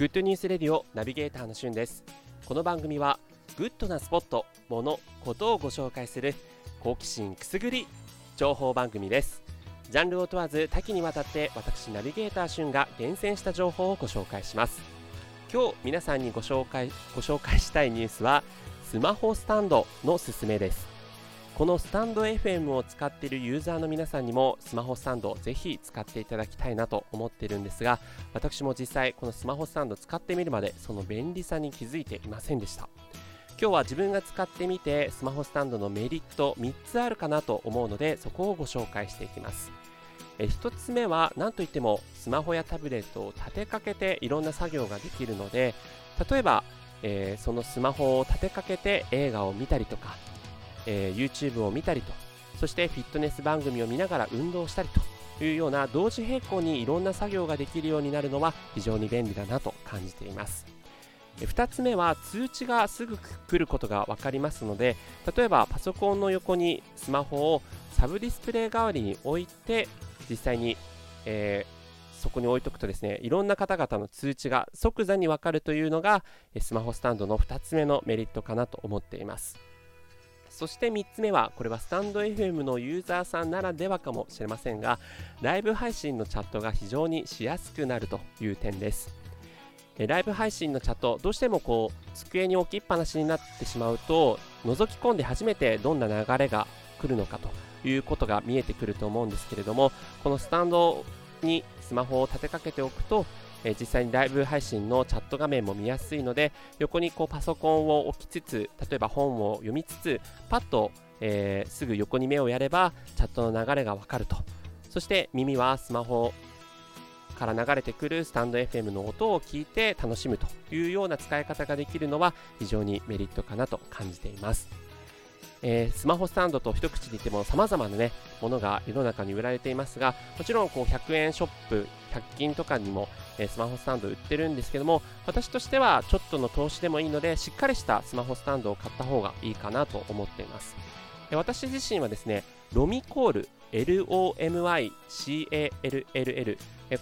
グッドニュースレディオナビゲーターのしゅんです。この番組はグッドなスポット、もの、ことをご紹介する好奇心くすぐり情報番組です。ジャンルを問わず多岐にわたって私ナビゲーターしゅんが厳選した情報をご紹介します。今日皆さんにご紹介ご紹介したいニュースはスマホスタンドのすすめです。このスタンド FM を使っているユーザーの皆さんにもスマホスタンドをぜひ使っていただきたいなと思っているんですが私も実際このスマホスタンド使ってみるまでその便利さに気づいていませんでした。今日は自分が使ってみてスマホスタンドのメリット3つあるかなと思うのでそこをご紹介していきます。え1つ目は何といってもスマホやタブレットを立てかけていろんな作業ができるので例えば、えー、そのスマホを立てかけて映画を見たりとかえー、YouTube を見たりとそしてフィットネス番組を見ながら運動したりというような同時並行にいろんな作業ができるようになるのは非常に便利だなと感じています。2つ目は通知がすぐ来ることが分かりますので例えばパソコンの横にスマホをサブディスプレイ代わりに置いて実際に、えー、そこに置いとくとですねいろんな方々の通知が即座に分かるというのがスマホスタンドの2つ目のメリットかなと思っています。そして3つ目はこれはスタンド FM のユーザーさんならではかもしれませんがライブ配信のチャットが非常にしやすくなるという点です。ライブ配信のチャットどうしてもこう机に置きっぱなしになってしまうと覗き込んで初めてどんな流れが来るのかということが見えてくると思うんですけれどもこのスタンドにスマホを立てかけておくとえ実際にライブ配信のチャット画面も見やすいので横にこうパソコンを置きつつ例えば本を読みつつパッと、えー、すぐ横に目をやればチャットの流れがわかるとそして耳はスマホから流れてくるスタンド FM の音を聞いて楽しむというような使い方ができるのは非常にメリットかなと感じています。えー、スマホスタンドと一口に言っても様々なね、ものが世の中に売られていますが、もちろんこう100円ショップ、100均とかにも、えー、スマホスタンド売ってるんですけども、私としてはちょっとの投資でもいいので、しっかりしたスマホスタンドを買った方がいいかなと思っています。私自身はですね、ロミコール LOMICALLL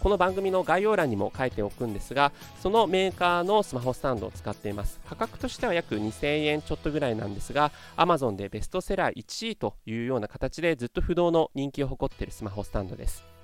この番組の概要欄にも書いておくんですがそのメーカーのスマホスタンドを使っています。価格としては約2000円ちょっとぐらいなんですが Amazon でベストセラー1位というような形でずっと不動の人気を誇っているスマホスタンドです。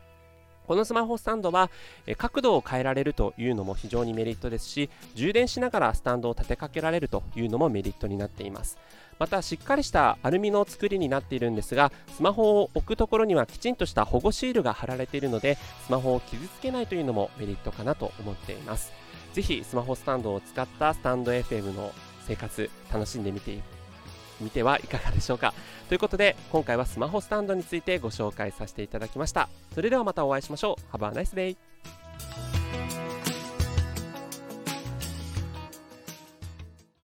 このスマホスタンドは角度を変えられるというのも非常にメリットですし充電しながらスタンドを立てかけられるというのもメリットになっています。またしっかりしたアルミの作りになっているんですがスマホを置くところにはきちんとした保護シールが貼られているのでスマホを傷つけないというのもメリットかなと思っています。ぜひスマホスタンドを使ったスタンド FM の生活楽しんでみてみてはいかがでしょうか。ということで今回はスマホスタンドについてご紹介させていただきました。それではまたお会いしましょう。Have a nice day